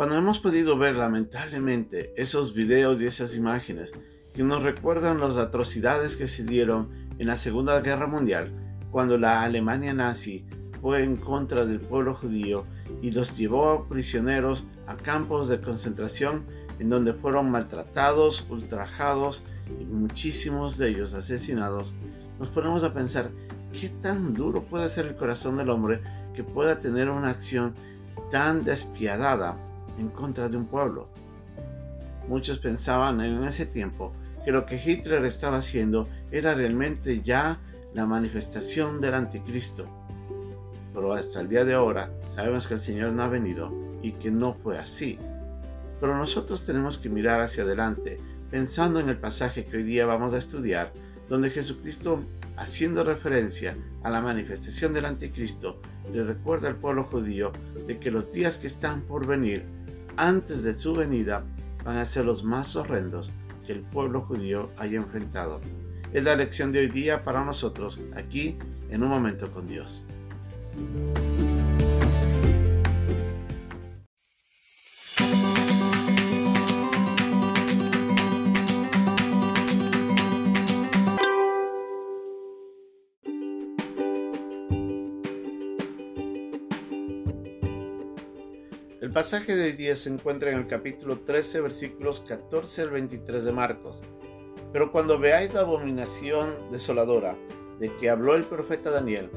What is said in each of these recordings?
Cuando hemos podido ver lamentablemente esos videos y esas imágenes que nos recuerdan las atrocidades que se dieron en la Segunda Guerra Mundial, cuando la Alemania nazi fue en contra del pueblo judío y los llevó prisioneros a campos de concentración en donde fueron maltratados, ultrajados y muchísimos de ellos asesinados, nos ponemos a pensar qué tan duro puede ser el corazón del hombre que pueda tener una acción tan despiadada en contra de un pueblo. Muchos pensaban en ese tiempo que lo que Hitler estaba haciendo era realmente ya la manifestación del anticristo. Pero hasta el día de ahora sabemos que el Señor no ha venido y que no fue así. Pero nosotros tenemos que mirar hacia adelante, pensando en el pasaje que hoy día vamos a estudiar, donde Jesucristo, haciendo referencia a la manifestación del anticristo, le recuerda al pueblo judío de que los días que están por venir, antes de su venida, van a ser los más horrendos que el pueblo judío haya enfrentado. Es la lección de hoy día para nosotros, aquí, en un momento con Dios. El pasaje de hoy día se encuentra en el capítulo 13, versículos 14 al 23 de Marcos. Pero cuando veáis la abominación desoladora de que habló el profeta Daniel,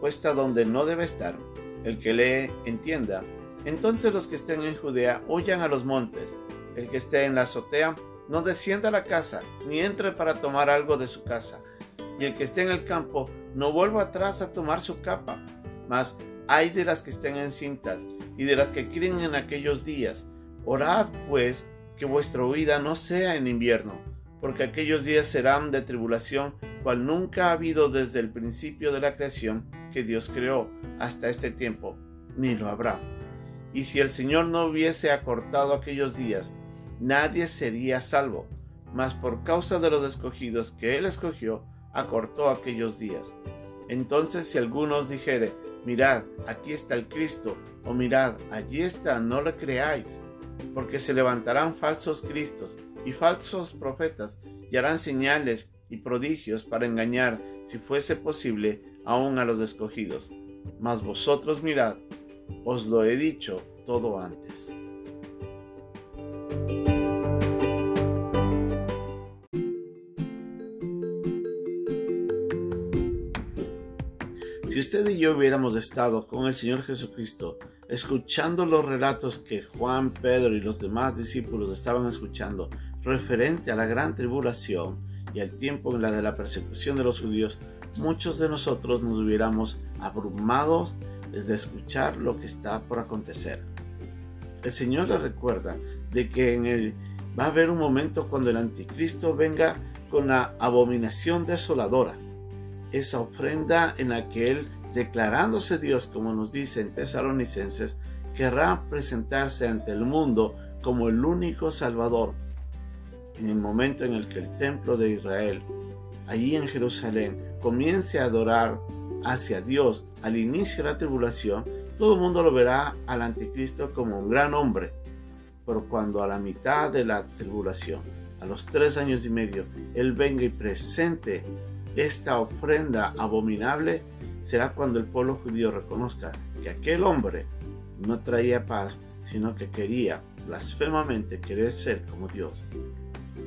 puesta donde no debe estar, el que lee entienda, entonces los que estén en Judea huyan a los montes, el que esté en la azotea no descienda a la casa, ni entre para tomar algo de su casa, y el que esté en el campo no vuelva atrás a tomar su capa, mas hay de las que estén encintas y de las que críen en aquellos días. Orad, pues, que vuestra huida no sea en invierno, porque aquellos días serán de tribulación, cual nunca ha habido desde el principio de la creación que Dios creó hasta este tiempo, ni lo habrá. Y si el Señor no hubiese acortado aquellos días, nadie sería salvo, mas por causa de los escogidos que Él escogió, acortó aquellos días. Entonces si alguno os dijere, mirad, aquí está el Cristo, o mirad, allí está, no lo creáis, porque se levantarán falsos Cristos y falsos profetas y harán señales y prodigios para engañar, si fuese posible, aún a los escogidos. Mas vosotros mirad, os lo he dicho todo antes. Si usted y yo hubiéramos estado con el Señor Jesucristo, escuchando los relatos que Juan, Pedro y los demás discípulos estaban escuchando referente a la gran tribulación y al tiempo en la de la persecución de los judíos, muchos de nosotros nos hubiéramos abrumados desde escuchar lo que está por acontecer. El Señor le recuerda de que en el, va a haber un momento cuando el anticristo venga con la abominación desoladora esa ofrenda en la que Él, declarándose Dios, como nos dice en Tesalonicenses, querrá presentarse ante el mundo como el único Salvador. En el momento en el que el templo de Israel, allí en Jerusalén, comience a adorar hacia Dios al inicio de la tribulación, todo el mundo lo verá al anticristo como un gran hombre. Pero cuando a la mitad de la tribulación, a los tres años y medio, Él venga y presente esta ofrenda abominable será cuando el pueblo judío reconozca que aquel hombre no traía paz, sino que quería blasfemamente querer ser como Dios.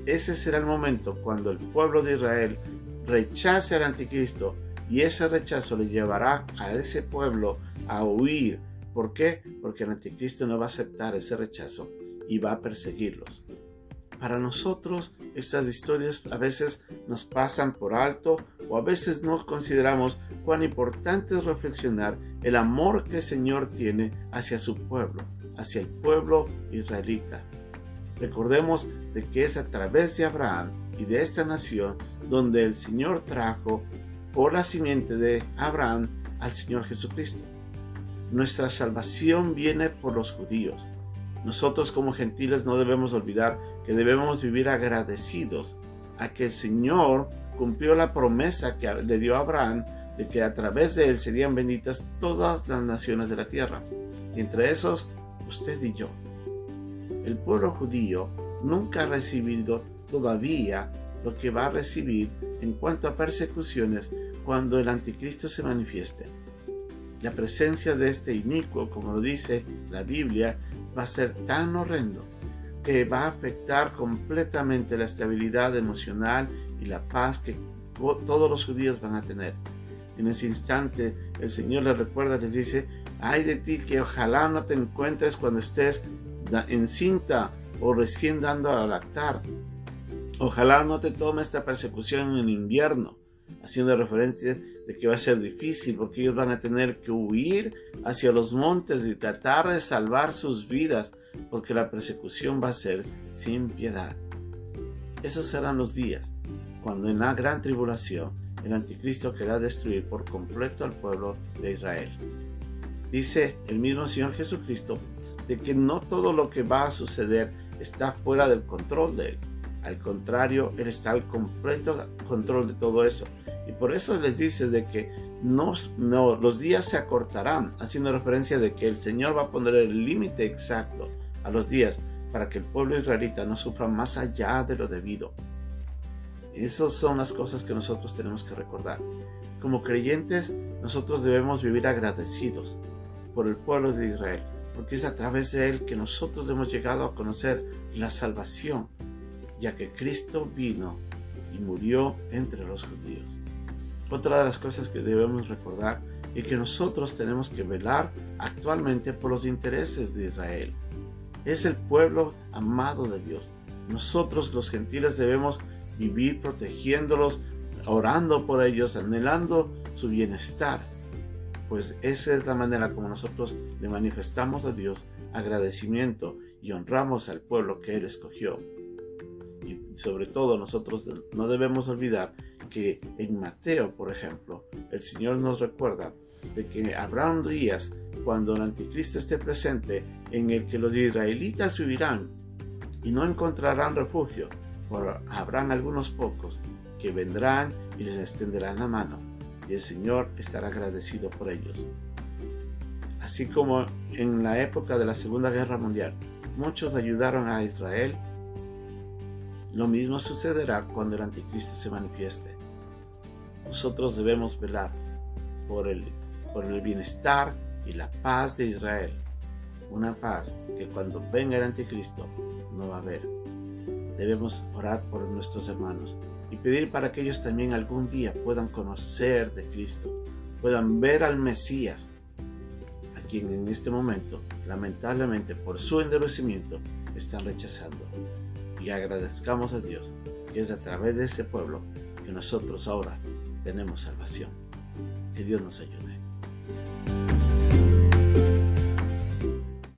Ese será el momento cuando el pueblo de Israel rechace al anticristo y ese rechazo le llevará a ese pueblo a huir. ¿Por qué? Porque el anticristo no va a aceptar ese rechazo y va a perseguirlos. Para nosotros estas historias a veces nos pasan por alto o a veces no consideramos cuán importante es reflexionar el amor que el Señor tiene hacia su pueblo, hacia el pueblo israelita. Recordemos de que es a través de Abraham y de esta nación donde el Señor trajo por la simiente de Abraham al Señor Jesucristo. Nuestra salvación viene por los judíos. Nosotros como gentiles no debemos olvidar que debemos vivir agradecidos a que el Señor cumplió la promesa que le dio a Abraham de que a través de él serían benditas todas las naciones de la tierra, y entre esos usted y yo. el pueblo judío nunca ha recibido todavía lo que va a recibir en cuanto a persecuciones cuando el anticristo se manifieste. La presencia de este inicuo, como lo dice la Biblia, va a ser tan horrendo que va a afectar completamente la estabilidad emocional y la paz que todos los judíos van a tener. En ese instante el Señor les recuerda, les dice, ay de ti que ojalá no te encuentres cuando estés encinta o recién dando a lactar. Ojalá no te tome esta persecución en invierno, haciendo referencia de que va a ser difícil porque ellos van a tener que huir hacia los montes y tratar de salvar sus vidas porque la persecución va a ser sin piedad. Esos serán los días cuando en la gran tribulación el anticristo querrá destruir por completo al pueblo de Israel. Dice el mismo Señor Jesucristo de que no todo lo que va a suceder está fuera del control de Él. Al contrario, Él está al completo control de todo eso. Y por eso les dice de que no, no, los días se acortarán, haciendo referencia de que el Señor va a poner el límite exacto a los días para que el pueblo israelita no sufra más allá de lo debido. Esas son las cosas que nosotros tenemos que recordar. Como creyentes, nosotros debemos vivir agradecidos por el pueblo de Israel, porque es a través de él que nosotros hemos llegado a conocer la salvación, ya que Cristo vino y murió entre los judíos. Otra de las cosas que debemos recordar es que nosotros tenemos que velar actualmente por los intereses de Israel es el pueblo amado de Dios. Nosotros los gentiles debemos vivir protegiéndolos, orando por ellos, anhelando su bienestar. Pues esa es la manera como nosotros le manifestamos a Dios agradecimiento y honramos al pueblo que Él escogió. Y sobre todo nosotros no debemos olvidar que en Mateo, por ejemplo, el Señor nos recuerda de que habrá días cuando el anticristo esté presente en el que los israelitas huirán y no encontrarán refugio, pero habrán algunos pocos que vendrán y les extenderán la mano, y el Señor estará agradecido por ellos. Así como en la época de la Segunda Guerra Mundial, muchos ayudaron a Israel, lo mismo sucederá cuando el anticristo se manifieste. Nosotros debemos velar por el por el bienestar y la paz de Israel. Una paz que cuando venga el anticristo no va a haber. Debemos orar por nuestros hermanos y pedir para que ellos también algún día puedan conocer de Cristo, puedan ver al Mesías, a quien en este momento, lamentablemente por su endurecimiento, están rechazando. Y agradezcamos a Dios que es a través de ese pueblo que nosotros ahora tenemos salvación. Que Dios nos ayude.